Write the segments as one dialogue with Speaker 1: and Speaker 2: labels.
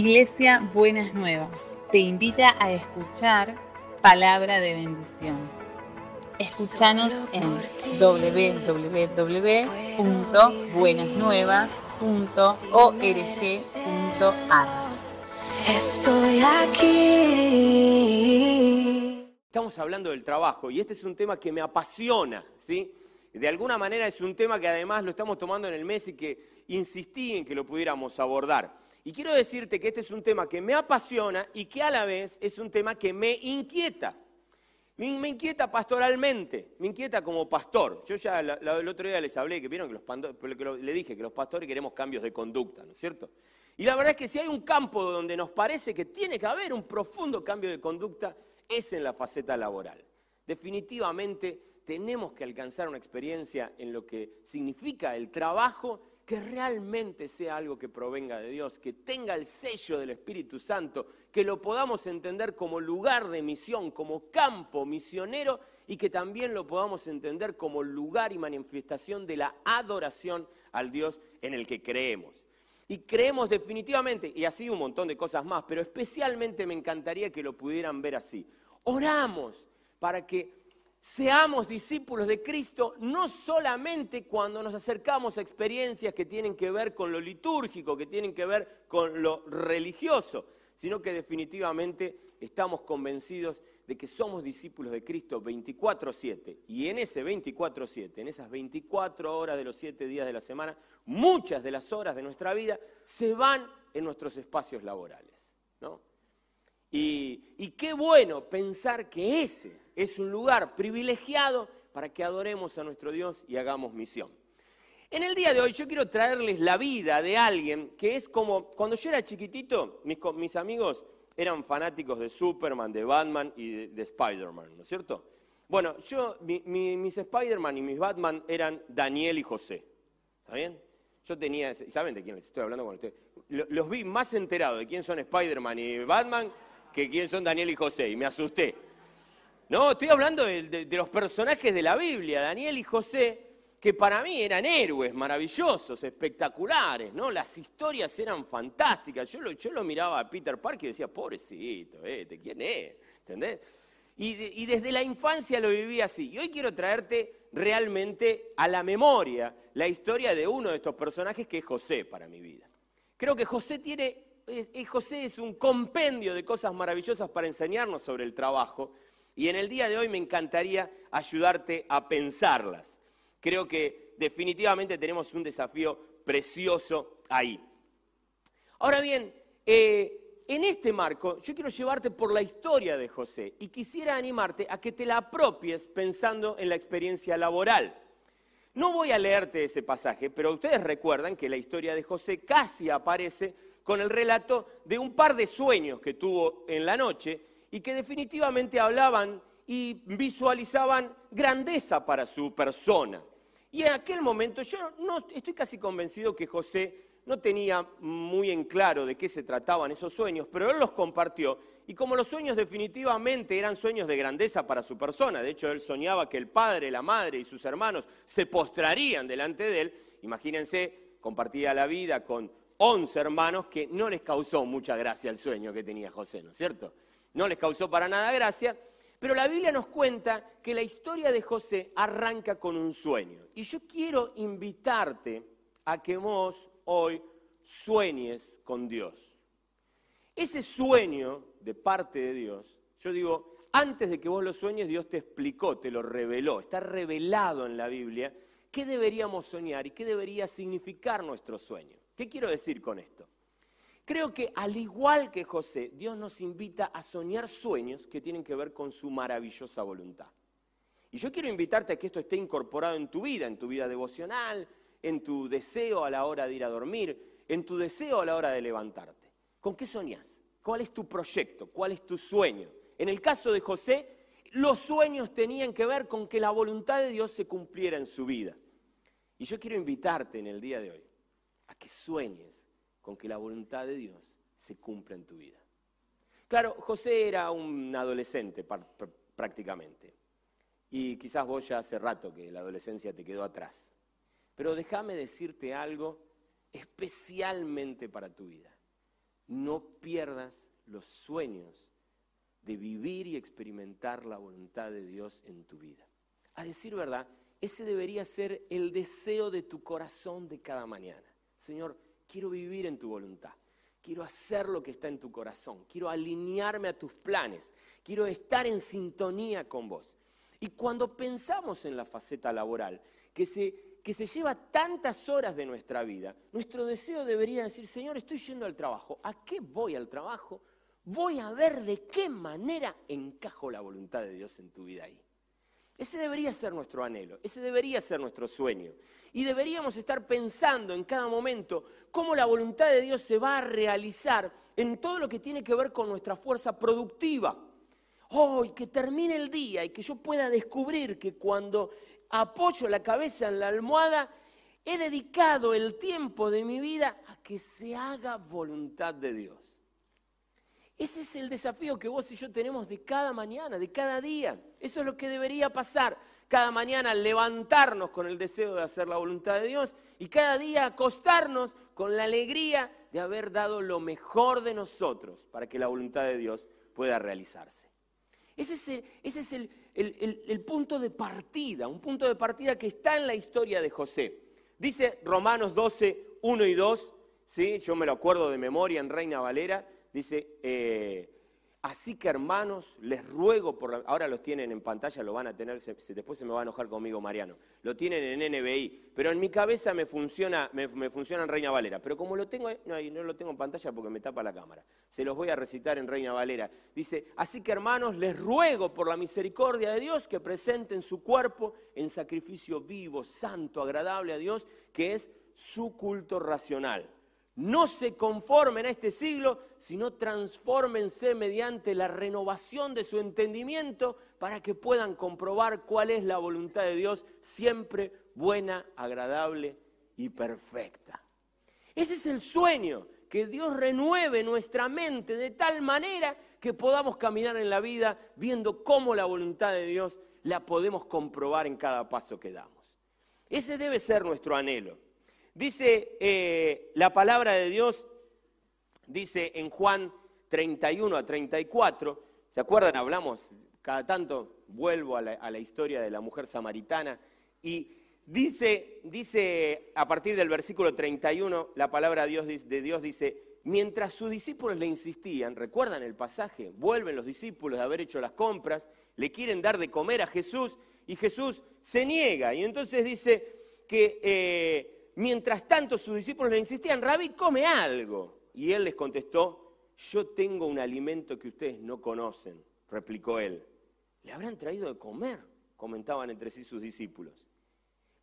Speaker 1: Iglesia Buenas Nuevas te invita a escuchar palabra de bendición. Escúchanos en www.buenasnuevas.org.ar.
Speaker 2: Estoy aquí.
Speaker 3: Estamos hablando del trabajo y este es un tema que me apasiona, ¿sí? De alguna manera es un tema que además lo estamos tomando en el mes y que insistí en que lo pudiéramos abordar. Y quiero decirte que este es un tema que me apasiona y que a la vez es un tema que me inquieta. Me, inquieta pastoralmente, me inquieta como pastor. Yo ya el otro día les hablé, que vieron que, los, le dije que los pastores queremos cambios de conducta, ¿no es cierto? Y la verdad es que si hay un campo donde nos parece que tiene que haber un profundo cambio de conducta, es en la faceta laboral. Definitivamente tenemos que alcanzar una experiencia en lo que significa el trabajo que realmente sea algo que provenga de Dios, que tenga el sello del Espíritu Santo, que lo podamos entender como lugar de misión, como campo misionero y que también lo podamos entender como lugar y manifestación de la adoración al Dios en el que creemos. Y creemos definitivamente, y así un montón de cosas más, pero especialmente me encantaría que lo pudieran ver así. Oramos para que seamos discípulos de Cristo no solamente cuando nos acercamos a experiencias que tienen que ver con lo litúrgico, que tienen que ver con lo religioso, sino que definitivamente estamos convencidos de que somos discípulos de Cristo 24/7. Y en ese 24/7, en esas 24 horas de los 7 días de la semana, muchas de las horas de nuestra vida se van en nuestros espacios laborales. ¿no? Y, qué bueno pensar que ese es un lugar privilegiado para que adoremos a nuestro Dios y hagamos misión. En el día de hoy yo quiero traerles la vida de alguien que es como, cuando yo era chiquitito, mis, amigos eran fanáticos de Superman, de Batman y de, Spider-Man, ¿no es cierto? Bueno, yo, mis Spider-Man y mis Batman eran Daniel y José, ¿está bien? Yo tenía, ¿saben de quién les estoy hablando con ustedes? Los vi más enterados de quién son Spider-Man y Batman que quién son Daniel y José, y me asusté. No, estoy hablando de, los personajes de la Biblia, Daniel y José, que para mí eran héroes maravillosos, espectaculares, ¿no? Las historias eran fantásticas. Yo lo, yo lo miraba a Peter Parker y decía, pobrecito, este, ¿quién es? ¿Entendés? Y, y desde la infancia lo viví así. Y hoy quiero traerte realmente a la memoria la historia de uno de estos personajes que es José para mi vida. Creo que José tiene José es un compendio de cosas maravillosas para enseñarnos sobre el trabajo y en el día de hoy me encantaría ayudarte a pensarlas. Creo que definitivamente tenemos un desafío precioso ahí. Ahora bien, eh, en este marco yo quiero llevarte por la historia de José y quisiera animarte a que te la apropies pensando en la experiencia laboral. No voy a leerte ese pasaje, pero ustedes recuerdan que la historia de José casi aparece con el relato de un par de sueños que tuvo en la noche y que definitivamente hablaban y visualizaban grandeza para su persona. Y en aquel momento yo no estoy casi convencido que José no tenía muy en claro de qué se trataban esos sueños, pero él los compartió. Y como los sueños definitivamente eran sueños de grandeza para su persona, de hecho él soñaba que el padre, la madre y sus hermanos se postrarían delante de él, imagínense, compartía la vida con 11 hermanos que no les causó mucha gracia el sueño que tenía José, ¿no es cierto? No les causó para nada gracia, pero la Biblia nos cuenta que la historia de José arranca con un sueño. Y yo quiero invitarte a que vos hoy sueñes con Dios. Ese sueño de parte de Dios, yo digo, antes de que vos lo sueñes, Dios te explicó, te lo reveló, está revelado en la Biblia qué deberíamos soñar y qué debería significar nuestro sueño. ¿Qué quiero decir con esto? Creo que al igual que José, Dios nos invita a soñar sueños que tienen que ver con su maravillosa voluntad. Y yo quiero invitarte a que esto esté incorporado en tu vida, en tu vida devocional, en tu deseo a la hora de ir a dormir, en tu deseo a la hora de levantarte. ¿Con qué soñas? ¿Cuál es tu proyecto? ¿Cuál es tu sueño? En el caso de José, los sueños tenían que ver con que la voluntad de Dios se cumpliera en su vida. Y yo quiero invitarte en el día de hoy a que sueñes con que la voluntad de Dios se cumpla en tu vida. Claro, José era un adolescente prácticamente. Y quizás vos ya hace rato que la adolescencia te quedó atrás. Pero déjame decirte algo especialmente para tu vida. no pierdas los sueños de vivir y experimentar la voluntad de Dios en tu vida. A decir verdad, ese debería ser el deseo de tu corazón de cada mañana. Señor, quiero vivir en tu voluntad. Quiero hacer lo que está en tu corazón. Quiero alinearme a tus planes. Quiero estar en sintonía con vos. Y cuando pensamos en la faceta laboral, que se, que se lleva tantas horas de nuestra vida, nuestro deseo debería decir, Señor, estoy yendo al trabajo. ¿A qué voy al trabajo? Voy a ver de qué manera encajo la voluntad de Dios en tu vida ahí. Ese debería ser nuestro anhelo, ese debería ser nuestro sueño. Y deberíamos estar pensando en cada momento cómo la voluntad de Dios se va a realizar en todo lo que tiene que ver con nuestra fuerza productiva. Oh, que termine el día y que yo pueda descubrir que cuando apoyo la cabeza en la almohada, he dedicado el tiempo de mi vida a que se haga voluntad de Dios. Ese es el desafío que vos y yo tenemos de cada mañana, de cada día. Eso es lo que debería pasar. Cada mañana levantarnos con el deseo de hacer la voluntad de Dios y cada día acostarnos con la alegría de haber dado lo mejor de nosotros para que la voluntad de Dios pueda realizarse. Ese es, el, punto de partida, un punto de partida que está en la historia de José. Dice Romanos 12, 1 y 2, ¿sí? yo me lo acuerdo de memoria en Reina Valera, Dice, eh, así que hermanos, les ruego por ahora los tienen en pantalla, lo van a tener, después se me va a enojar conmigo Mariano, lo tienen en NBI, pero en mi cabeza me funciona, me, funciona en Reina Valera, pero como lo tengo, no, no lo tengo en pantalla porque me tapa la cámara, se los voy a recitar en Reina Valera. Dice, así que hermanos, les ruego por la misericordia de Dios que presenten su cuerpo en sacrificio vivo, santo, agradable a Dios, que es su culto racional no se conformen a este siglo, sino transfórmense mediante la renovación de su entendimiento para que puedan comprobar cuál es la voluntad de Dios, siempre buena, agradable y perfecta. Ese es el sueño, que Dios renueve nuestra mente de tal manera que podamos caminar en la vida viendo cómo la voluntad de Dios la podemos comprobar en cada paso que damos. Ese debe ser nuestro anhelo. Dice eh, la palabra de Dios, dice en Juan 31 a 34, ¿se acuerdan? Hablamos, cada tanto vuelvo a la, historia de la mujer samaritana y dice, dice a partir del versículo 31, la palabra de Dios, dice, mientras sus discípulos le insistían, ¿recuerdan el pasaje? Vuelven los discípulos de haber hecho las compras, le quieren dar de comer a Jesús y Jesús se niega. Y entonces dice que eh, Mientras tanto sus discípulos le insistían, Rabí, come algo. Y él les contestó, yo tengo un alimento que ustedes no conocen, replicó él. ¿Le habrán traído de comer? comentaban entre sí sus discípulos.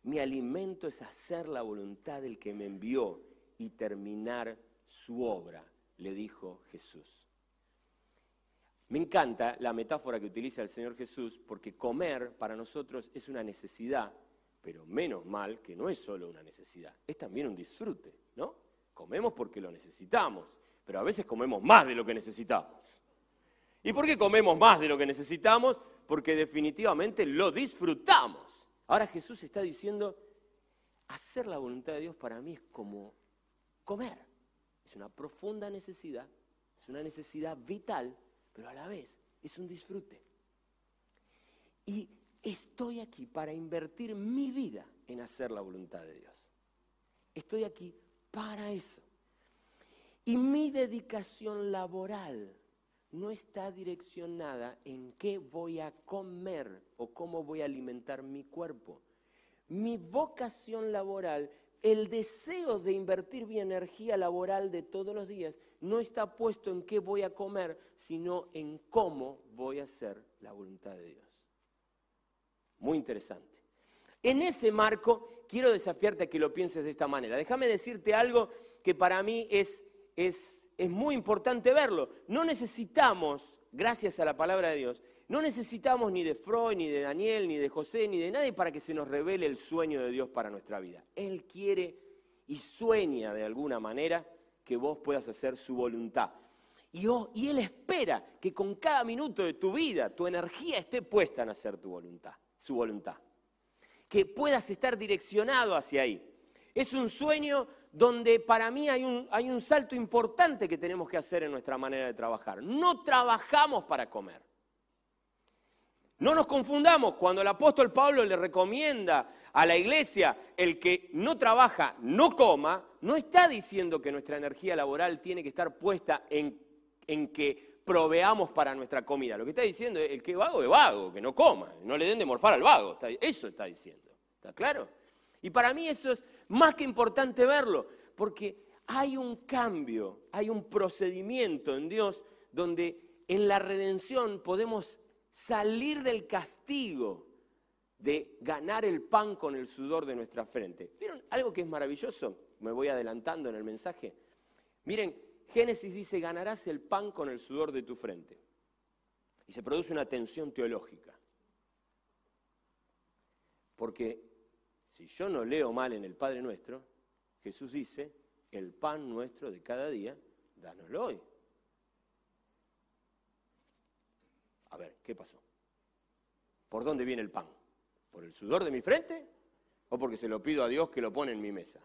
Speaker 3: Mi alimento es hacer la voluntad del que me envió y terminar su obra, le dijo Jesús. Me encanta la metáfora que utiliza el Señor Jesús porque comer para nosotros es una necesidad pero menos mal que no es solo una necesidad, es también un disfrute, ¿no? Comemos porque lo necesitamos, pero a veces comemos más de lo que necesitamos. ¿Y por qué comemos más de lo que necesitamos? Porque definitivamente lo disfrutamos. Ahora Jesús está diciendo, hacer la voluntad de Dios para mí es como comer. Es una profunda necesidad, es una necesidad vital, pero a la vez es un disfrute. Y estoy aquí para invertir mi vida en hacer la voluntad de Dios. Estoy aquí para eso. Y mi dedicación laboral no está direccionada en qué voy a comer o cómo voy a alimentar mi cuerpo. Mi vocación laboral, el deseo de invertir mi energía laboral de todos los días, no está puesto en qué voy a comer, sino en cómo voy a hacer la voluntad de Dios. Muy interesante. En ese marco, quiero desafiarte a que lo pienses de esta manera. Déjame decirte algo que para mí es, es, es muy importante verlo. No necesitamos, gracias a la palabra de Dios, no necesitamos ni de Freud, ni de Daniel, ni de José, ni de nadie para que se nos revele el sueño de Dios para nuestra vida. Él quiere y sueña de alguna manera que vos puedas hacer su voluntad. Y, y Él espera que con cada minuto de tu vida tu energía esté puesta en hacer tu voluntad su voluntad. Que puedas estar direccionado hacia ahí. Es un sueño donde para mí hay un, hay un salto importante que tenemos que hacer en nuestra manera de trabajar. No trabajamos para comer. No nos confundamos, cuando el apóstol Pablo le recomienda a la iglesia el que no trabaja, no coma, no está diciendo que nuestra energía laboral tiene que estar puesta en, en que proveamos para nuestra comida. Lo que está diciendo es el que vago es vago, que no coma, no le den de morfar al vago. Eso está diciendo. ¿Está claro? Y para mí eso es más que importante verlo, porque hay un cambio, hay un procedimiento en Dios donde en la redención podemos salir del castigo de ganar el pan con el sudor de nuestra frente. ¿Vieron algo que es maravilloso? Me voy adelantando en el mensaje. Miren, Génesis dice, ganarás el pan con el sudor de tu frente. Y se produce una tensión teológica. Porque si yo no leo mal en el Padre Nuestro, Jesús dice, el pan nuestro de cada día, dánoslo hoy. A ver, ¿qué pasó? ¿Por dónde viene el pan? ¿Por el sudor de mi frente o porque se lo pido a Dios que lo pone en mi mesa?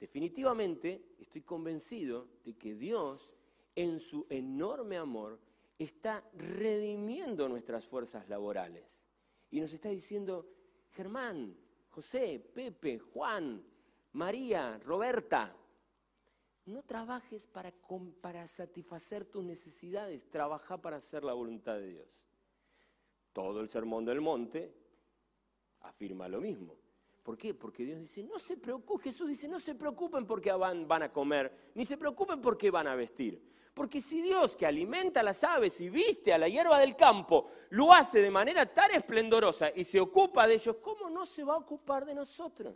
Speaker 3: Definitivamente estoy convencido de que Dios, en su enorme amor, está redimiendo nuestras fuerzas laborales. Y nos está diciendo, Germán, José, Pepe, Juan, María, Roberta, no trabajes para, para satisfacer tus necesidades, trabaja para hacer la voluntad de Dios. Todo el sermón del monte afirma lo mismo. ¿Por qué? Porque Dios dice, no se preocupen, Jesús dice, no se preocupen porque van, van a comer, ni se preocupen porque van a vestir. Porque si Dios que alimenta a las aves y viste a la hierba del campo, lo hace de manera tan esplendorosa y se ocupa de ellos, ¿cómo no se va a ocupar de nosotros?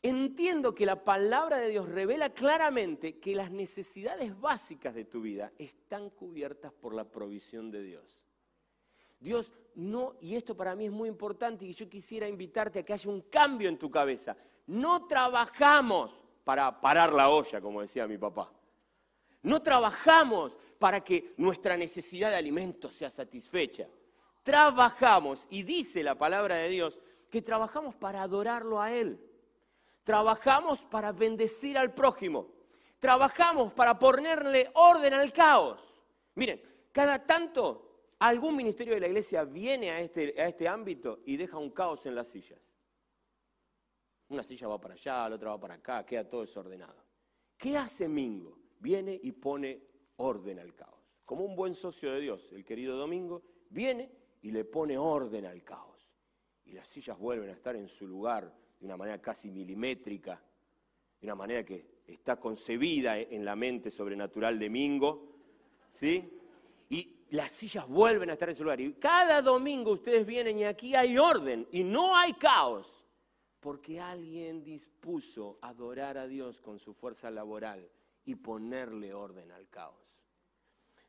Speaker 3: Entiendo que la palabra de Dios revela claramente que las necesidades básicas de tu vida están cubiertas por la provisión de Dios. Dios no, y esto para mí es muy importante y yo quisiera invitarte a que haya un cambio en tu cabeza. No trabajamos para parar la olla, como decía mi papá. No trabajamos para que nuestra necesidad de alimento sea satisfecha. Trabajamos, y dice la palabra de Dios, que trabajamos para adorarlo a Él. Trabajamos para bendecir al prójimo. Trabajamos para ponerle orden al caos. Miren, cada tanto algún ministerio de la iglesia viene a este, a este ámbito y deja un caos en las sillas. Una silla va para allá, la otra va para acá, queda todo desordenado. ¿Qué hace Mingo? Viene y pone orden al caos. Como un buen socio de Dios, el querido Domingo, viene y le pone orden al caos. Y las sillas vuelven a estar en su lugar de una manera casi milimétrica, de una manera que está concebida en la mente sobrenatural de Mingo, ¿sí? Y las sillas vuelven a estar en su lugar. Y cada domingo ustedes vienen y aquí hay orden y no hay caos, porque alguien dispuso adorar a Dios con su fuerza laboral y ponerle orden al caos.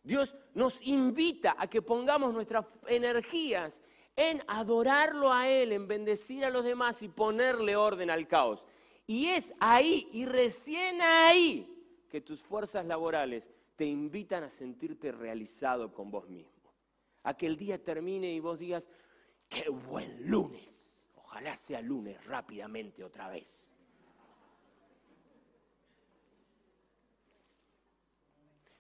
Speaker 3: Dios nos invita a que pongamos nuestras energías en adorarlo a Él, en bendecir a los demás y ponerle orden al caos. Y es ahí y recién ahí que tus fuerzas laborales te invitan a sentirte realizado con vos mismo. A que el día termine y vos digas, qué buen lunes. Ojalá sea lunes rápidamente otra vez.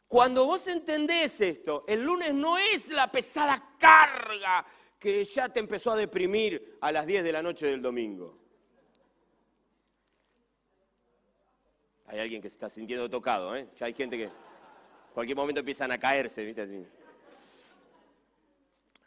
Speaker 3: Cuando vos entendés esto, el lunes no es la pesada carga que ya te empezó a deprimir a las 10 de la noche del domingo. Hay alguien que se está sintiendo tocado, ¿eh? Ya hay gente que cualquier momento empiezan a caerse, ¿viste? Así.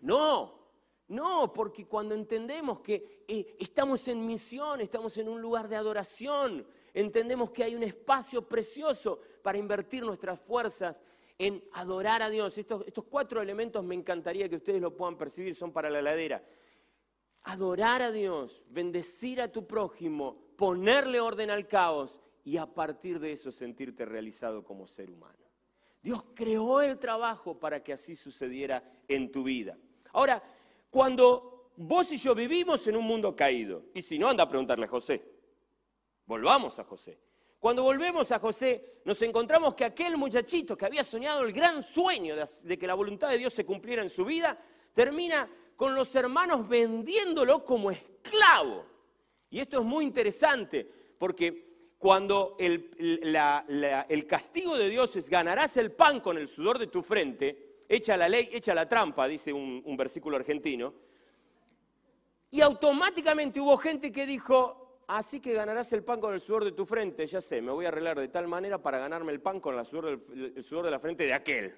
Speaker 3: No, no, porque cuando entendemos que eh, estamos en misión, estamos en un lugar de adoración, entendemos que hay un espacio precioso para invertir nuestras fuerzas en adorar a Dios. Estos, estos cuatro elementos me encantaría que ustedes lo puedan percibir, son para la heladera. Adorar a Dios, bendecir a tu prójimo, ponerle orden al caos y a partir de eso sentirte realizado como ser humano. Dios creó el trabajo para que así sucediera en tu vida. Ahora, cuando vos y yo vivimos en un mundo caído, y si no, anda a preguntarle a José. Volvamos a José. Cuando volvemos a José, nos encontramos que aquel muchachito que había soñado el gran sueño de, que la voluntad de Dios se cumpliera en su vida, termina con los hermanos vendiéndolo como esclavo. Y esto es muy interesante porque cuando el, castigo de Dios es ganarás el pan con el sudor de tu frente, echa la ley, echa la trampa, dice un, un versículo argentino, y automáticamente hubo gente que dijo, así que ganarás el pan con el sudor de tu frente, ya sé, me voy a arreglar de tal manera para ganarme el pan con la sudor del- el sudor de la frente de aquel.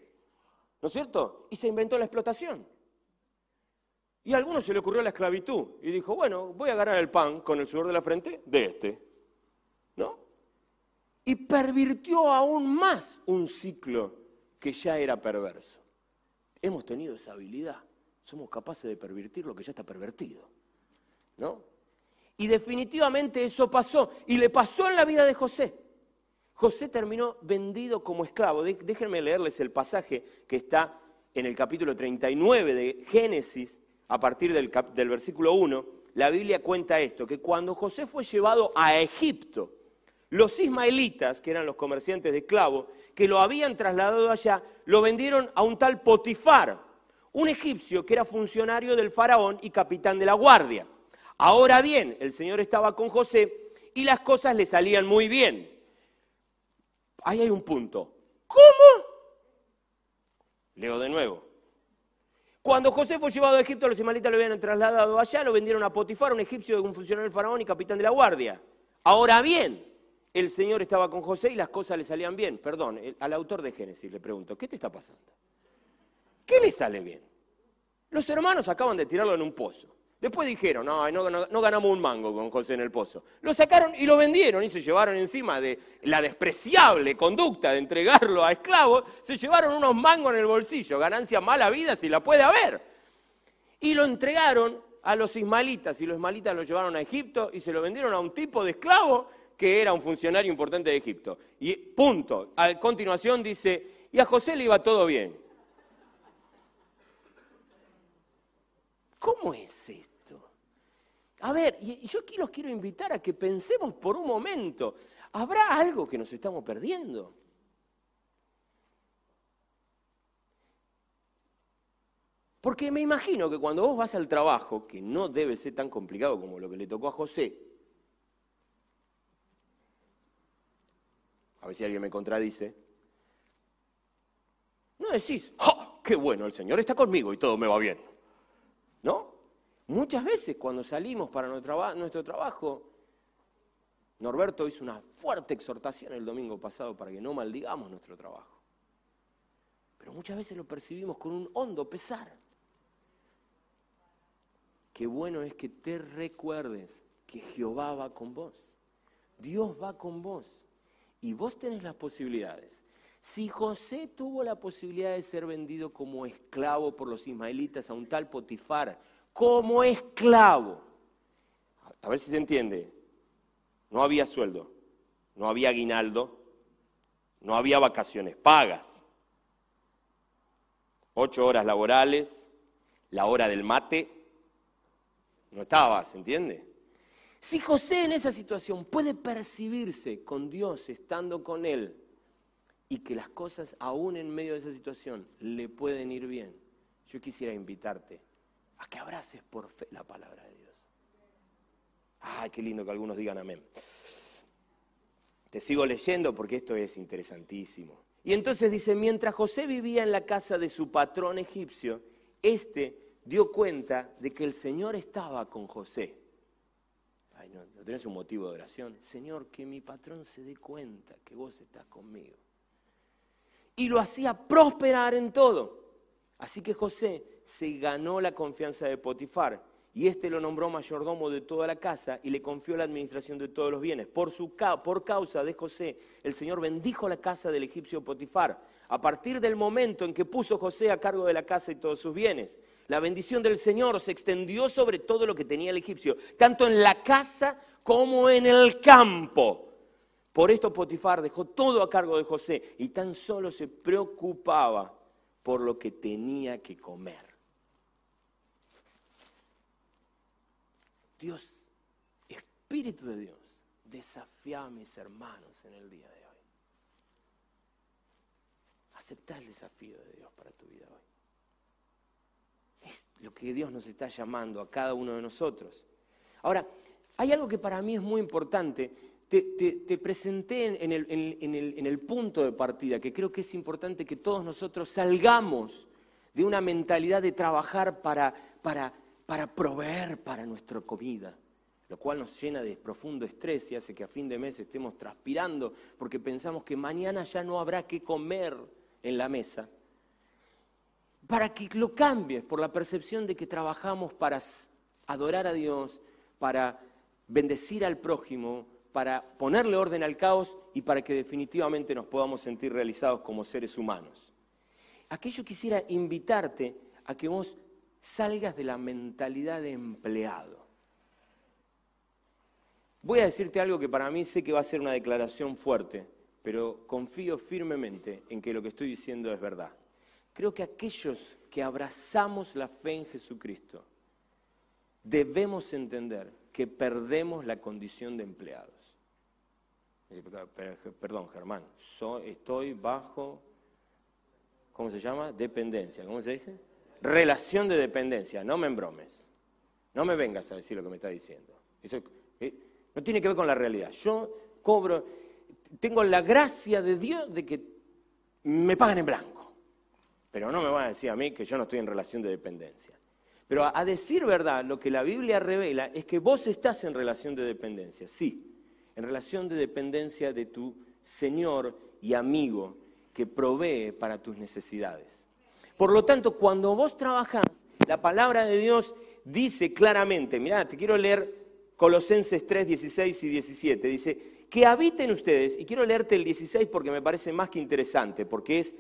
Speaker 3: ¿No es cierto? Y se inventó la explotación. Y a algunos se le ocurrió la esclavitud y dijo, bueno, voy a ganar el pan con el sudor de la frente de este. Y pervirtió aún más un ciclo que ya era perverso. Hemos tenido esa habilidad. Somos capaces de pervertir lo que ya está pervertido. ¿No? Y definitivamente eso pasó. Y le pasó en la vida de José. José terminó vendido como esclavo. Déjenme leerles el pasaje que está en el capítulo 39 de Génesis, a partir del, del versículo 1. La Biblia cuenta esto, que cuando José fue llevado a Egipto, los ismaelitas, que eran los comerciantes de esclavos, que lo habían trasladado allá, lo vendieron a un tal Potifar, un egipcio que era funcionario del faraón y capitán de la guardia. Ahora bien, el Señor estaba con José y las cosas le salían muy bien. Ahí hay un punto. ¿Cómo? Leo de nuevo. Cuando José fue llevado a Egipto, los ismaelitas lo habían trasladado allá, lo vendieron a Potifar, un egipcio, un funcionario del faraón y capitán de la guardia. Ahora bien, el Señor estaba con José y las cosas le salían bien. Perdón, al autor de Génesis le pregunto, ¿qué te está pasando? ¿Qué le sale bien? Los hermanos acaban de tirarlo en un pozo. Después dijeron, no, no, no- no ganamos un mango con José en el pozo. Lo sacaron y lo vendieron y se llevaron encima de la despreciable conducta de entregarlo a esclavos, se llevaron unos mangos en el bolsillo, ganancia mala vida si la puede haber. Y lo entregaron a los ismaelitas y los ismaelitas lo llevaron a Egipto y se lo vendieron a un tipo de esclavo que era un funcionario importante de Egipto. Y punto. A continuación dice, y a José le iba todo bien. ¿Cómo es esto? A ver, yo aquí los quiero invitar a que pensemos por un momento, ¿habrá algo que nos estamos perdiendo? Porque me imagino que cuando vos vas al trabajo, que no debe ser tan complicado como lo que le tocó a José, a ver si alguien me contradice, no decís, ¡Ja! ¡Qué bueno! El Señor está conmigo y todo me va bien. ¿No? Muchas veces cuando salimos para nuestro trabajo, Norberto hizo una fuerte exhortación el domingo pasado para que no maldigamos nuestro trabajo. Pero muchas veces lo percibimos con un hondo pesar. Qué bueno es que te recuerdes que Jehová va con vos. Dios va con vos. Y vos tenés las posibilidades. Si José tuvo la posibilidad de ser vendido como esclavo por los ismaelitas a un tal Potifar, como esclavo, a- ver si se entiende, no había sueldo, no había aguinaldo, no había vacaciones pagas, ocho horas laborales, la hora del mate, no estaba, ¿se entiende? Si José en esa situación puede percibirse con Dios estando con él y que las cosas aún en medio de esa situación le pueden ir bien, yo quisiera invitarte a que abraces por fe la palabra de Dios. Ay, qué lindo que algunos digan amén. Te sigo leyendo porque esto es interesantísimo. Y entonces dice, mientras José vivía en la casa de su patrón egipcio, éste dio cuenta de que el Señor estaba con José. No, ¿no tenés un motivo de oración? Señor, que mi patrón se dé cuenta que vos estás conmigo. Y lo hacía prosperar en todo. Así que José se ganó la confianza de Potifar y éste lo nombró mayordomo de toda la casa y le confió la administración de todos los bienes. Por, su, por causa de José, el Señor bendijo la casa del egipcio Potifar. A partir del momento en que puso José a cargo de la casa y todos sus bienes, la bendición del Señor se extendió sobre todo lo que tenía el egipcio, tanto en la casa como en el campo. Por esto Potifar dejó todo a cargo de José y tan solo se preocupaba por lo que tenía que comer. Dios, Espíritu de Dios, desafía a mis hermanos en el día de hoy. Acepta el desafío de Dios para tu vida hoy. Es lo que Dios nos está llamando a cada uno de nosotros. Ahora, Hay algo que para mí es muy importante. Te, presenté en el- en el punto de partida, que creo que es importante que todos nosotros salgamos de una mentalidad de trabajar para, para, para proveer para nuestra comida, lo cual nos llena de profundo estrés y hace que a fin de mes estemos transpirando porque pensamos que mañana ya no habrá que comer en la mesa para que lo cambies por la percepción de que trabajamos para adorar a Dios, para bendecir al prójimo, para ponerle orden al caos y para que definitivamente nos podamos sentir realizados como seres humanos. Aquí yo quisiera invitarte a que vos salgas de la mentalidad de empleado. Voy a decirte algo que para mí sé que va a ser una declaración fuerte, pero confío firmemente en que lo que estoy diciendo es verdad. Creo que aquellos que abrazamos la fe en Jesucristo debemos entender que perdemos la condición de empleados. Dice, "Pero, pero, Perdón, Germán, estoy bajo, ¿cómo se llama? Dependencia. ¿Cómo se dice? Relación de dependencia, no me embromes. No me vengas a decir lo que me está diciendo. Eso eh, no tiene que ver con la realidad. Yo cobro, tengo la gracia de Dios de que me pagan en blanco. Pero no me van a decir a mí que yo no estoy en relación de dependencia. Pero a, a decir verdad, lo que la Biblia revela es que vos estás en relación de dependencia, sí, en relación de dependencia de tu Señor y amigo que provee para tus necesidades. Por lo tanto, cuando vos trabajás, la palabra de Dios dice claramente, mirá, te quiero leer Colosenses 3, 16 y 17, dice, que habiten ustedes, y quiero leerte el 16 porque me parece más que interesante, porque es,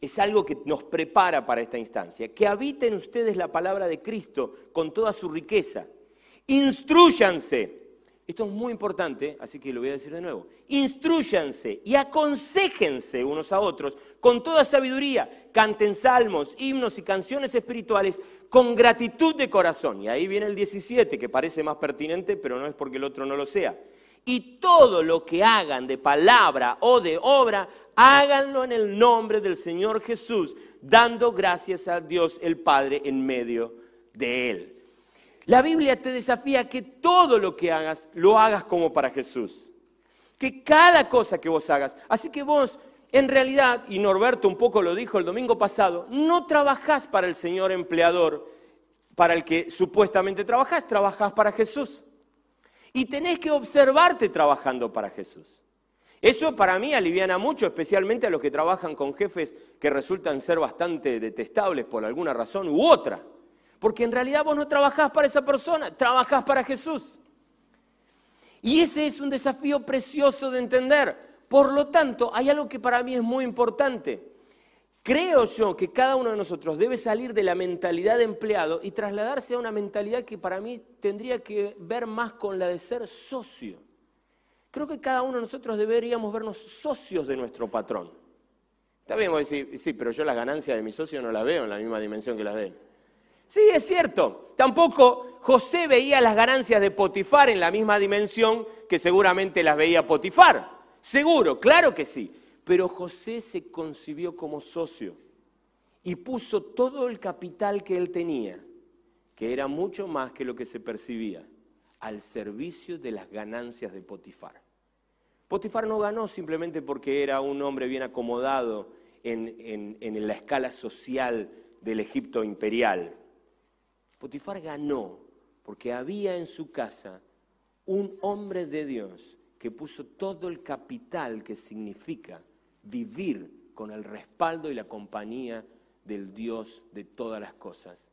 Speaker 3: es algo que nos prepara para esta instancia, que habiten ustedes la palabra de Cristo con toda su riqueza, instruyanse, esto es muy importante, así que lo voy a decir de nuevo. Instruyanse y aconséjense unos a otros con toda sabiduría. Canten salmos, himnos y canciones espirituales con gratitud de corazón. Y ahí viene el 17, que parece más pertinente, pero no es porque el otro no lo sea. Y todo lo que hagan de palabra o de obra, háganlo en el nombre del Señor Jesús, dando gracias a Dios el Padre en medio de Él. La Biblia te desafía que todo lo que hagas, lo hagas como para Jesús. Que cada cosa que vos hagas. Así que vos, en realidad, y Norberto un poco lo dijo el domingo pasado, no trabajás para el Señor empleador, para el que supuestamente trabajás, trabajás para Jesús. Y tenés que observarte trabajando para Jesús. Eso para mí aliviana mucho, especialmente a los que trabajan con jefes que resultan ser bastante detestables por alguna razón u otra. Porque en realidad vos no trabajás para esa persona, trabajás para Jesús. Y ese es un desafío precioso de entender. Por lo tanto, hay algo que para mí es muy importante. Creo yo que cada uno de nosotros debe salir de la mentalidad de empleado y trasladarse a una mentalidad que para mí tendría que ver más con la de ser socio. Creo que cada uno de nosotros deberíamos vernos socios de nuestro patrón. Está bien, vos decís, sí, pero yo las ganancias de mi socio no las veo en la misma dimensión que las de él. Sí, es cierto. Tampoco José veía las ganancias de Potifar en la misma dimensión que seguramente las veía Potifar. Seguro, claro que sí. Pero José se concibió como socio y puso todo el capital que él tenía, que era mucho más que lo que se percibía, al servicio de las ganancias de Potifar. Potifar no ganó simplemente porque era un hombre bien acomodado en, en- en la escala social del Egipto imperial. Potifar ganó porque había en su casa un hombre de Dios que puso todo el capital que significa vivir con el respaldo y la compañía del Dios de todas las cosas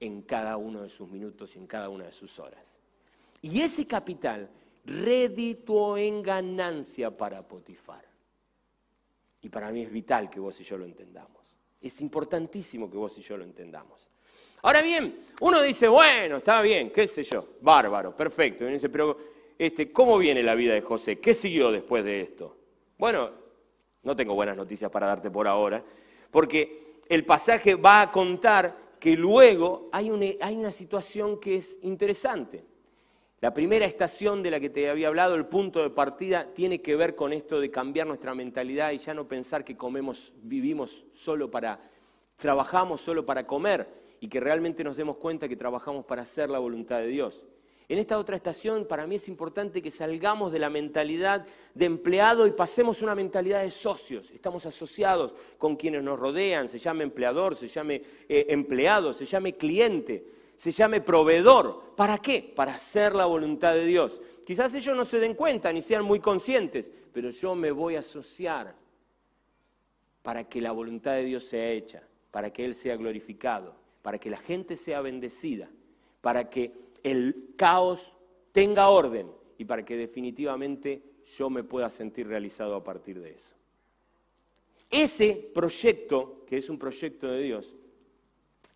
Speaker 3: en cada uno de sus minutos y en cada una de sus horas. Y ese capital redituó en ganancia para Potifar. Y para mí es vital que vos y yo lo entendamos. Es importantísimo que vos y yo lo entendamos. Ahora bien, uno dice, bueno, está bien, qué sé yo, bárbaro, perfecto. Y uno dice, pero este, ¿cómo viene la vida de José? ¿Qué siguió después de esto? Bueno, no tengo buenas noticias para darte por ahora, porque el pasaje va a contar que luego hay una, hay una situación que es interesante. La primera estación de la que te había hablado, el punto de partida, tiene que ver con esto de cambiar nuestra mentalidad y ya no pensar que comemos, vivimos solo para, trabajamos solo para comer y que realmente nos demos cuenta que trabajamos para hacer la voluntad de Dios. En esta otra estación para mí es importante que salgamos de la mentalidad de empleado y pasemos a una mentalidad de socios. Estamos asociados con quienes nos rodean, se llame empleador, se llame eh, empleado, se llame cliente, se llame proveedor. ¿Para qué? Para hacer la voluntad de Dios. Quizás ellos no se den cuenta ni sean muy conscientes, pero yo me voy a asociar para que la voluntad de Dios sea hecha, para que Él sea glorificado, para que la gente sea bendecida, para que el caos tenga orden y para que definitivamente yo me pueda sentir realizado a partir de eso. Ese proyecto, que es un proyecto de Dios,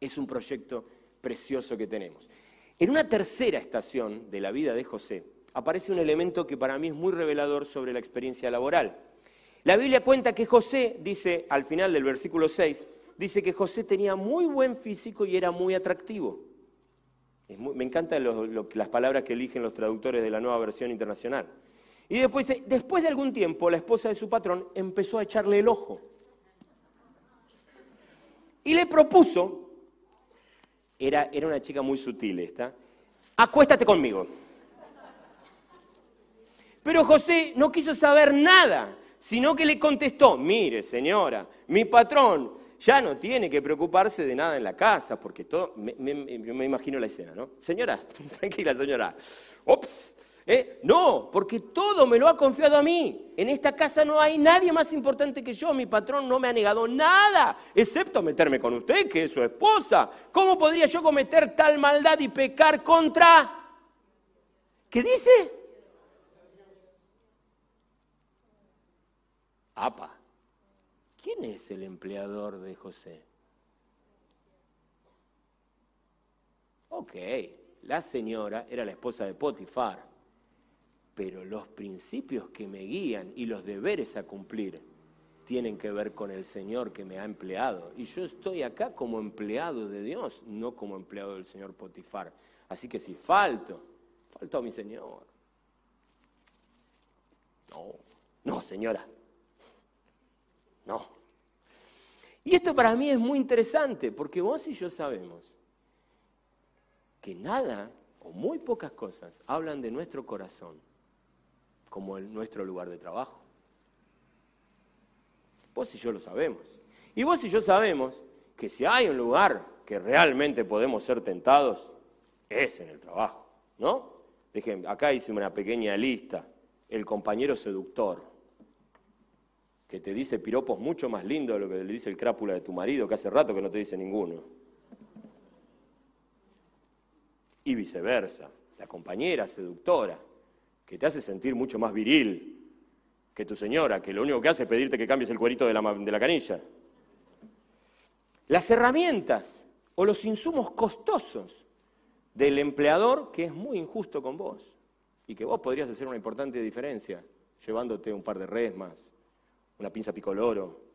Speaker 3: es un proyecto precioso que tenemos. En una tercera estación de la vida de José aparece un elemento que para mí es muy revelador sobre la experiencia laboral. La Biblia cuenta que José, dice al final del versículo 6, dice que José tenía muy buen físico y era muy atractivo me encantan las palabras que eligen los traductores de la nueva versión internacional. Y después, después de algún tiempo, la esposa de su patrón empezó a echarle el ojo. Y le propuso, era, era una chica muy sutil esta, acuéstate conmigo. Pero José no quiso saber nada, sino que le contestó, mire señora, mi patrón ya no tiene que preocuparse de nada en la casa, porque todo, me, me, imagino la escena, ¿no? Señora, tranquila señora, ops, ¿eh? no, porque todo me lo ha confiado a mí. En esta casa no hay nadie más importante que yo, mi patrón no me ha negado nada, excepto meterme con usted, que es su esposa. ¿Cómo podría yo cometer tal maldad y pecar contra... ¿Qué dice? Apa. ¿Quién es el empleador de José? Ok, la señora era la esposa de Potifar, pero los principios que me guían y los deberes a cumplir tienen que ver con el Señor que me ha empleado. Y yo estoy acá como empleado de Dios, no como empleado del Señor Potifar. Así que si falto, falto mi Señor. No, no, señora, no. Y esto para mí es muy interesante, porque vos y yo sabemos que nada o muy pocas cosas hablan de nuestro corazón como nuestro lugar de trabajo. Vos y yo lo sabemos. Y vos y yo sabemos que si hay un lugar que realmente podemos ser tentados, es en el trabajo, ¿no? Dejen, acá hice una pequeña lista. El compañero seductor, que te dice piropos mucho más lindos de lo que le dice el crápula de tu marido, que hace rato que no te dice ninguno. Y viceversa, la compañera seductora, que te hace sentir mucho más viril que tu señora, que lo único que hace es pedirte que cambies el cuerito de la, de la canilla. Las herramientas o los insumos costosos del empleador que es muy injusto con vos y que vos podrías hacer una importante diferencia llevándote un par de resmas, una pinza picoloro.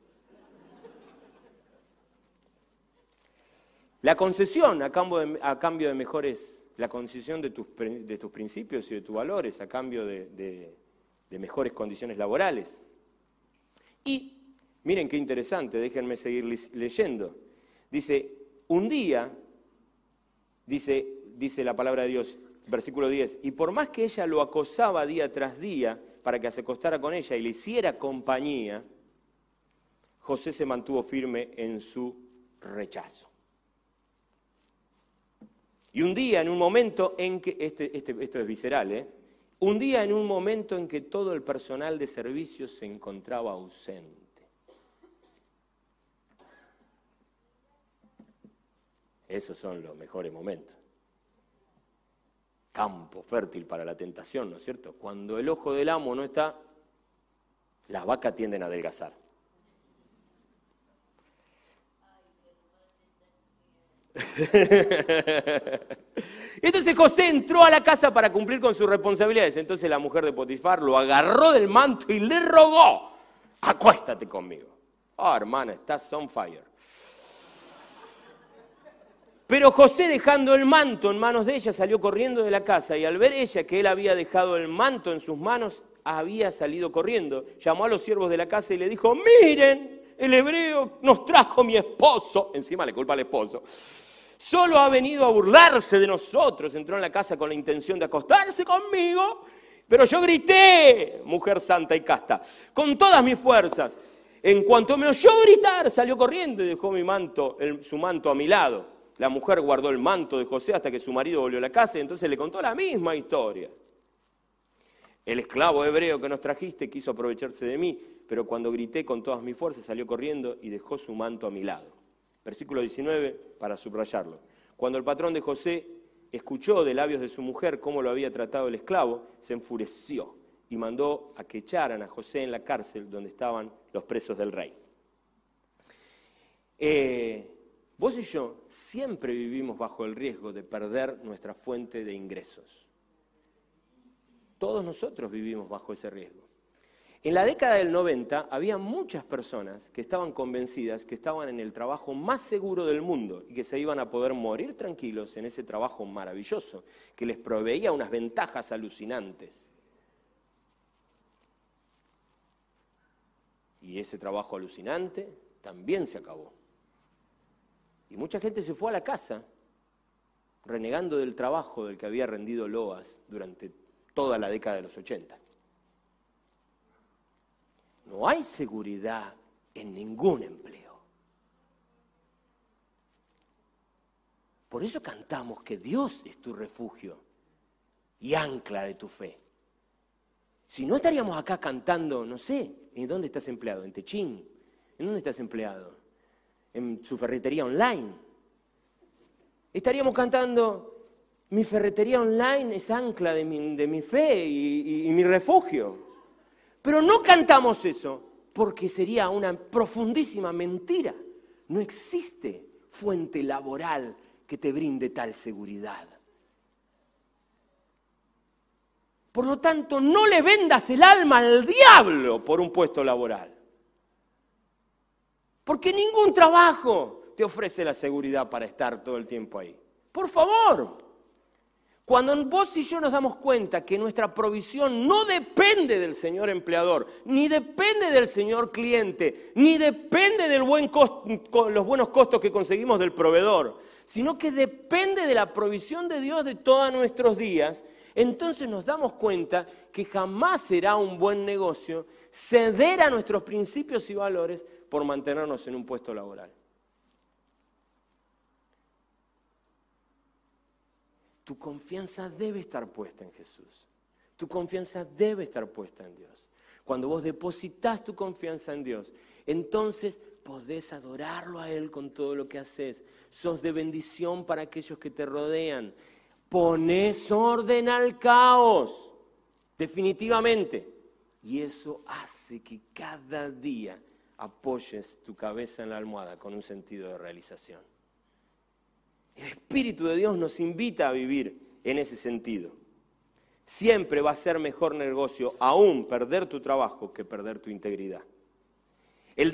Speaker 3: La concesión a cambio de, mejores, la concesión de tus, de tus, principios y de tus valores a cambio de, de mejores condiciones laborales. Y miren qué interesante, déjenme seguir leyendo. Dice, un día, dice, dice la palabra de Dios, versículo 10, y por más que ella lo acosaba día tras día, para que se acostara con ella y le hiciera compañía, José se mantuvo firme en su rechazo. Y un día, en un momento en que, este, este, esto es visceral, ¿eh? un día en un momento en que todo el personal de servicios se encontraba ausente. Esos son los mejores momentos campo fértil para la tentación, ¿no es cierto? Cuando el ojo del amo no está, las vacas tienden a adelgazar. Entonces José entró a la casa para cumplir con sus responsabilidades. Entonces la mujer de Potifar lo agarró del manto y le rogó, acuéstate conmigo. Oh, hermana, estás on fire. Pero José dejando el manto en manos de ella salió corriendo de la casa y al ver ella que él había dejado el manto en sus manos, había salido corriendo. Llamó a los siervos de la casa y le dijo, miren, el hebreo nos trajo mi esposo, encima le culpa al esposo, Solo ha venido a burlarse de nosotros. Entró en la casa con la intención de acostarse conmigo, pero yo grité, mujer santa y casta, con todas mis fuerzas. En cuanto me oyó gritar, salió corriendo y dejó mi manto, su manto a mi lado. La mujer guardó el manto de José hasta que su marido volvió a la casa y entonces le contó la misma historia. El esclavo hebreo que nos trajiste quiso aprovecharse de mí, pero cuando grité con todas mis fuerzas salió corriendo y dejó su manto a mi lado. Versículo 19, para subrayarlo. Cuando el patrón de José escuchó de labios de su mujer cómo lo había tratado el esclavo, se enfureció y mandó a que echaran a José en la cárcel donde estaban los presos del rey. Eh, vos y yo siempre vivimos bajo el riesgo de perder nuestra fuente de ingresos. Todos nosotros vivimos bajo ese riesgo. En la década del 90 había muchas personas que estaban convencidas que estaban en el trabajo más seguro del mundo y que se iban a poder morir tranquilos en ese trabajo maravilloso que les proveía unas ventajas alucinantes. Y ese trabajo alucinante también se acabó. Y mucha gente se fue a la casa renegando del trabajo del que había rendido loas durante toda la década de los 80. No hay seguridad en ningún empleo. Por eso cantamos que Dios es tu refugio y ancla de tu fe. Si no estaríamos acá cantando, no sé, ¿en dónde estás empleado? ¿En Techín? ¿En dónde estás empleado? ¿En su ferretería online? Estaríamos cantando, mi ferretería online es ancla de mi, fe y, y mi refugio. Pero no cantamos eso porque sería una profundísima mentira. No existe fuente laboral que te brinde tal seguridad. Por lo tanto, no le vendas el alma al diablo por un puesto laboral. Porque ningún trabajo te ofrece la seguridad para estar todo el tiempo ahí. Por favor. Cuando vos y yo nos damos cuenta que nuestra provisión no depende del señor empleador, ni depende del señor cliente, ni depende de los buenos costos que conseguimos del proveedor, sino que depende de la provisión de Dios de todos nuestros días, entonces nos damos cuenta que jamás será un buen negocio ceder a nuestros principios y valores por mantenernos en un puesto laboral. Tu confianza debe estar puesta en Jesús. Tu confianza debe estar puesta en Dios. Cuando vos depositas tu confianza en Dios, entonces podés adorarlo a Él con todo lo que haces. Sos de bendición para aquellos que te rodean. Pones orden al caos, definitivamente. Y eso hace que cada día apoyes tu cabeza en la almohada con un sentido de realización. El Espíritu de Dios nos invita a vivir en ese sentido. Siempre va a ser mejor negocio aún perder tu trabajo que perder tu integridad. El,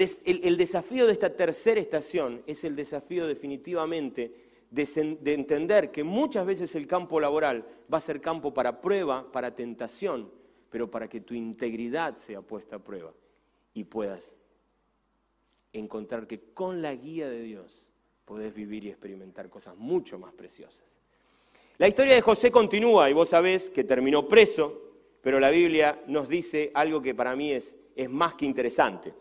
Speaker 3: desafío de esta tercera estación es el desafío definitivamente de, de entender que muchas veces el campo laboral va a ser campo para prueba, para tentación, pero para que tu integridad sea puesta a prueba y puedas encontrar que con la guía de Dios podés vivir y experimentar cosas mucho más preciosas. La historia de José continúa y vos sabés que terminó preso, pero la Biblia nos dice algo que para mí es, es más que interesante.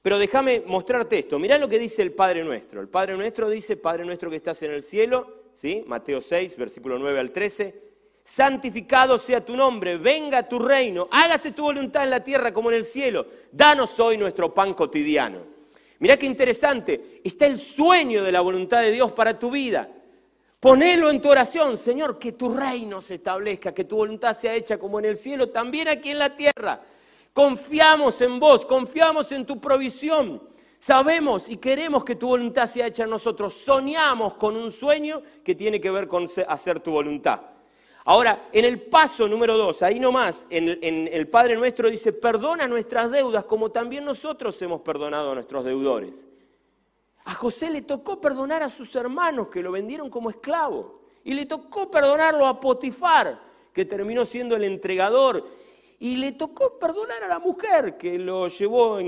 Speaker 3: Pero déjame mostrarte esto. Mirá lo que dice el Padre Nuestro. El Padre Nuestro dice, Padre Nuestro que estás en el cielo, ¿sí? Mateo 6, versículo 9 al 13. Santificado sea tu nombre, venga tu reino, hágase tu voluntad en la tierra como en el cielo. Danos hoy nuestro pan cotidiano. Mirá qué interesante, está el sueño de la voluntad de Dios para tu vida. Ponelo en tu oración, Señor, que tu reino se establezca, que tu voluntad sea hecha como en el cielo, también aquí en la tierra. Confiamos en vos, confiamos en tu provisión. Sabemos y queremos que tu voluntad sea hecha en nosotros. Soñamos con un sueño que tiene que ver con hacer tu voluntad. Ahora, en el paso número dos, ahí nomás, en, en el Padre Nuestro dice, perdona nuestras deudas como también nosotros hemos perdonado a nuestros deudores. A José le tocó perdonar a sus hermanos que lo vendieron como esclavo. Y le tocó perdonarlo a Potifar, que terminó siendo el entregador. Y le tocó perdonar a la mujer que lo llevó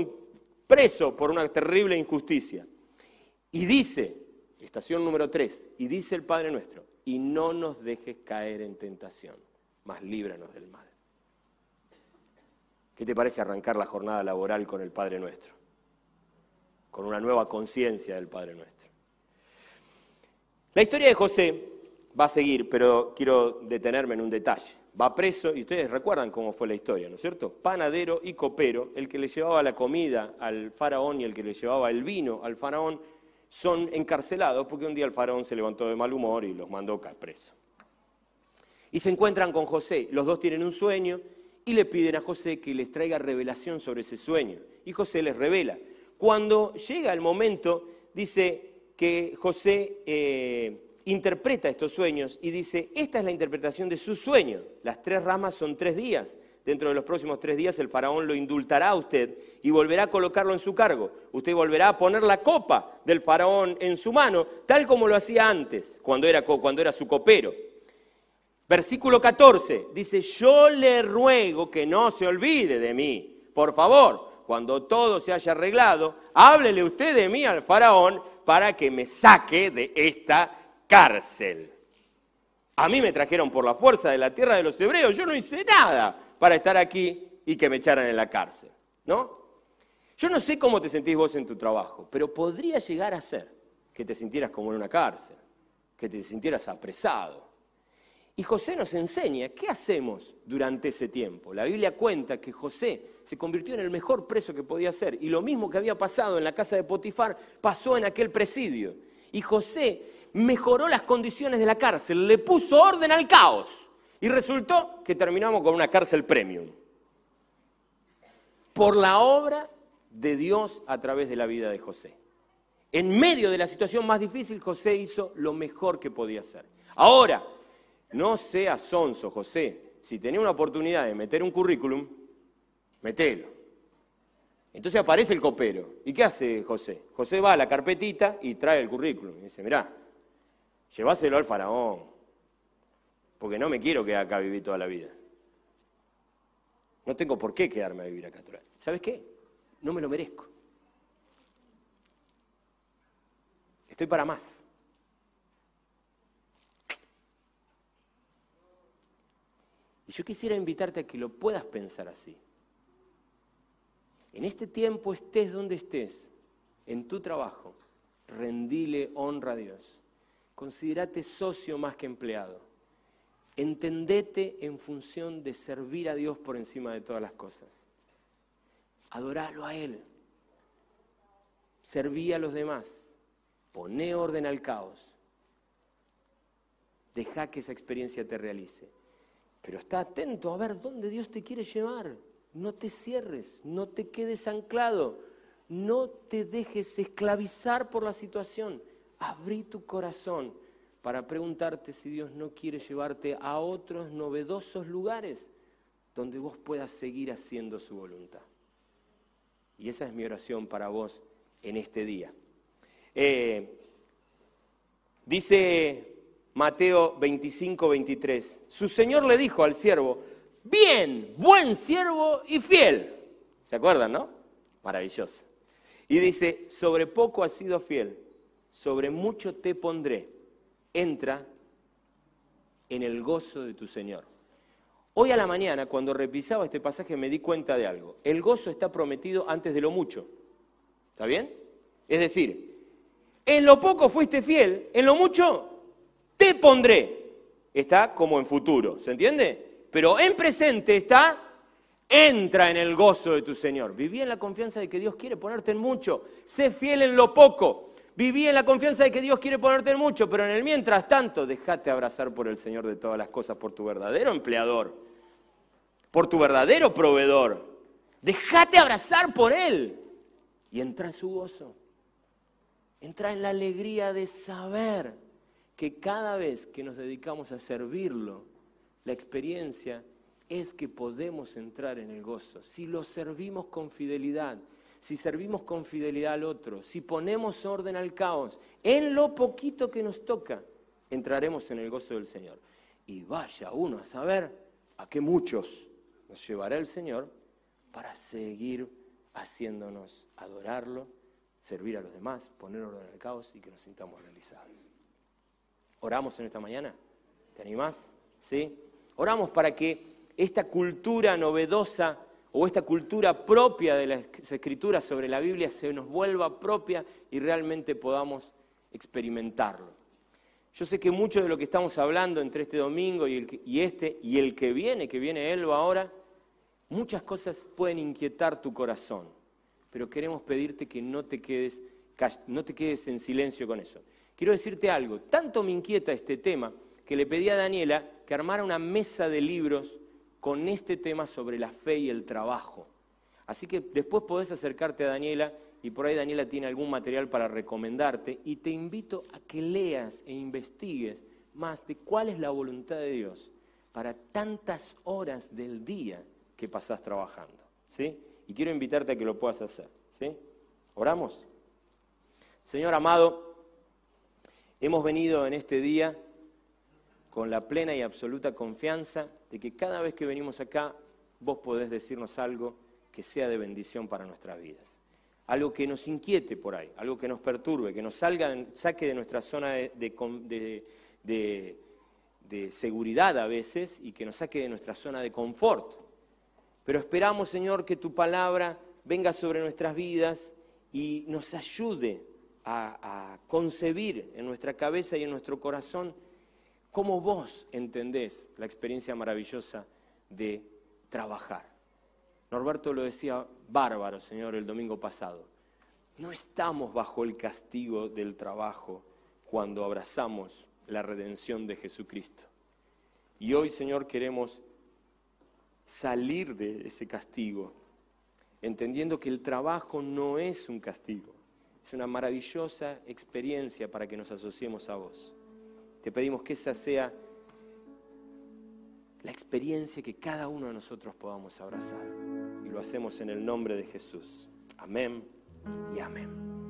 Speaker 3: preso por una terrible injusticia. Y dice, estación número 3, y dice el Padre nuestro, y no nos dejes caer en tentación, mas líbranos del mal. ¿Qué te parece arrancar la jornada laboral con el Padre nuestro? Con una nueva conciencia del Padre nuestro. La historia de José va a seguir, pero quiero detenerme en un detalle. Va preso, y ustedes recuerdan cómo fue la historia, ¿no es cierto? Panadero y copero, el que le llevaba la comida al faraón y el que le llevaba el vino al faraón, son encarcelados porque un día el faraón se levantó de mal humor y los mandó preso. Y se encuentran con José, los dos tienen un sueño y le piden a José que les traiga revelación sobre ese sueño. Y José les revela. Cuando llega el momento, dice que José eh, interpreta estos sueños y dice, esta es la interpretación de su sueño. Las tres ramas son tres días. Dentro de los próximos tres días el faraón lo indultará a usted y volverá a colocarlo en su cargo. Usted volverá a poner la copa del faraón en su mano, tal como lo hacía antes, cuando era, cuando era su copero. Versículo 14 dice, yo le ruego que no se olvide de mí. Por favor, cuando todo se haya arreglado, háblele usted de mí al faraón para que me saque de esta cárcel. A mí me trajeron por la fuerza de la tierra de los hebreos, yo no hice nada para estar aquí y que me echaran en la cárcel, ¿no? Yo no sé cómo te sentís vos en tu trabajo, pero podría llegar a ser que te sintieras como en una cárcel, que te sintieras apresado, y José nos enseña qué hacemos durante ese tiempo. La Biblia cuenta que José se convirtió en el mejor preso que podía ser. Y lo mismo que había pasado en la casa de Potifar pasó en aquel presidio. Y José mejoró las condiciones de la cárcel, le puso orden al caos. Y resultó que terminamos con una cárcel premium. Por la obra de Dios a través de la vida de José. En medio de la situación más difícil, José hizo lo mejor que podía hacer. Ahora, no seas sonso, José. Si tenés una oportunidad de meter un currículum, metelo. Entonces aparece el copero. ¿Y qué hace José? José va a la carpetita y trae el currículum. Y dice, mirá, lleváselo al faraón, porque no me quiero quedar acá a vivir toda la vida. No tengo por qué quedarme a vivir acá. ¿Sabes qué? No me lo merezco. Estoy para más. Y yo quisiera invitarte a que lo puedas pensar así. En este tiempo estés donde estés, en tu trabajo, rendile honra a Dios. Considérate socio más que empleado. Entendete en función de servir a Dios por encima de todas las cosas. Adoralo a Él. Serví a los demás. Poné orden al caos. Deja que esa experiencia te realice. Pero está atento a ver dónde Dios te quiere llevar. No te cierres, no te quedes anclado, no te dejes esclavizar por la situación. Abrí tu corazón para preguntarte si Dios no quiere llevarte a otros novedosos lugares donde vos puedas seguir haciendo su voluntad. Y esa es mi oración para vos en este día. Eh, dice Mateo 25, 23. Su señor le dijo al siervo, bien, buen siervo y fiel. ¿Se acuerdan, no? Maravilloso. Y dice, sobre poco has sido fiel, sobre mucho te pondré. Entra en el gozo de tu Señor. Hoy a la mañana, cuando revisaba este pasaje, me di cuenta de algo. El gozo está prometido antes de lo mucho. ¿Está bien? Es decir, en lo poco fuiste fiel, en lo mucho te pondré. Está como en futuro, ¿se entiende? Pero en presente está, entra en el gozo de tu Señor. Viví en la confianza de que Dios quiere ponerte en mucho. Sé fiel en lo poco. Viví en la confianza de que Dios quiere ponerte en mucho, pero en el mientras tanto, déjate abrazar por el Señor de todas las cosas, por tu verdadero empleador, por tu verdadero proveedor. Déjate abrazar por Él y entra en su gozo. Entra en la alegría de saber que cada vez que nos dedicamos a servirlo, la experiencia es que podemos entrar en el gozo. Si lo servimos con fidelidad, si servimos con fidelidad al otro, si ponemos orden al caos, en lo poquito que nos toca, entraremos en el gozo del Señor. Y vaya uno a saber a qué muchos nos llevará el Señor para seguir haciéndonos adorarlo, servir a los demás, poner orden al caos y que nos sintamos realizados. ¿Oramos en esta mañana? ¿Te animás? ¿Sí? Oramos para que esta cultura novedosa o esta cultura propia de las escrituras sobre la Biblia se nos vuelva propia y realmente podamos experimentarlo. Yo sé que mucho de lo que estamos hablando entre este domingo y, el, y este y el que viene, que viene Elba ahora, muchas cosas pueden inquietar tu corazón, pero queremos pedirte que no te quedes, no te quedes en silencio con eso. Quiero decirte algo, tanto me inquieta este tema que le pedí a Daniela que armara una mesa de libros con este tema sobre la fe y el trabajo. Así que después podés acercarte a Daniela y por ahí Daniela tiene algún material para recomendarte y te invito a que leas e investigues más de cuál es la voluntad de Dios para tantas horas del día que pasás trabajando. ¿sí? Y quiero invitarte a que lo puedas hacer. ¿sí? ¿Oramos? Señor amado, hemos venido en este día con la plena y absoluta confianza de que cada vez que venimos acá, vos podés decirnos algo que sea de bendición para nuestras vidas. Algo que nos inquiete por ahí, algo que nos perturbe, que nos salga, saque de nuestra zona de, de seguridad a veces y que nos saque de nuestra zona de confort. Pero esperamos, Señor, que tu palabra venga sobre nuestras vidas y nos ayude a, a concebir en nuestra cabeza y en nuestro corazón cómo vos entendés la experiencia maravillosa de trabajar. Norberto lo decía bárbaro, Señor, el domingo pasado. No estamos bajo el castigo del trabajo cuando abrazamos la redención de Jesucristo. Y hoy, Señor, queremos salir de ese castigo, entendiendo que el trabajo no es un castigo, es una maravillosa experiencia para que nos asociemos a vos. Te pedimos que esa sea la experiencia que cada uno de nosotros podamos abrazar. Y lo hacemos en el nombre de Jesús. Amén y amén.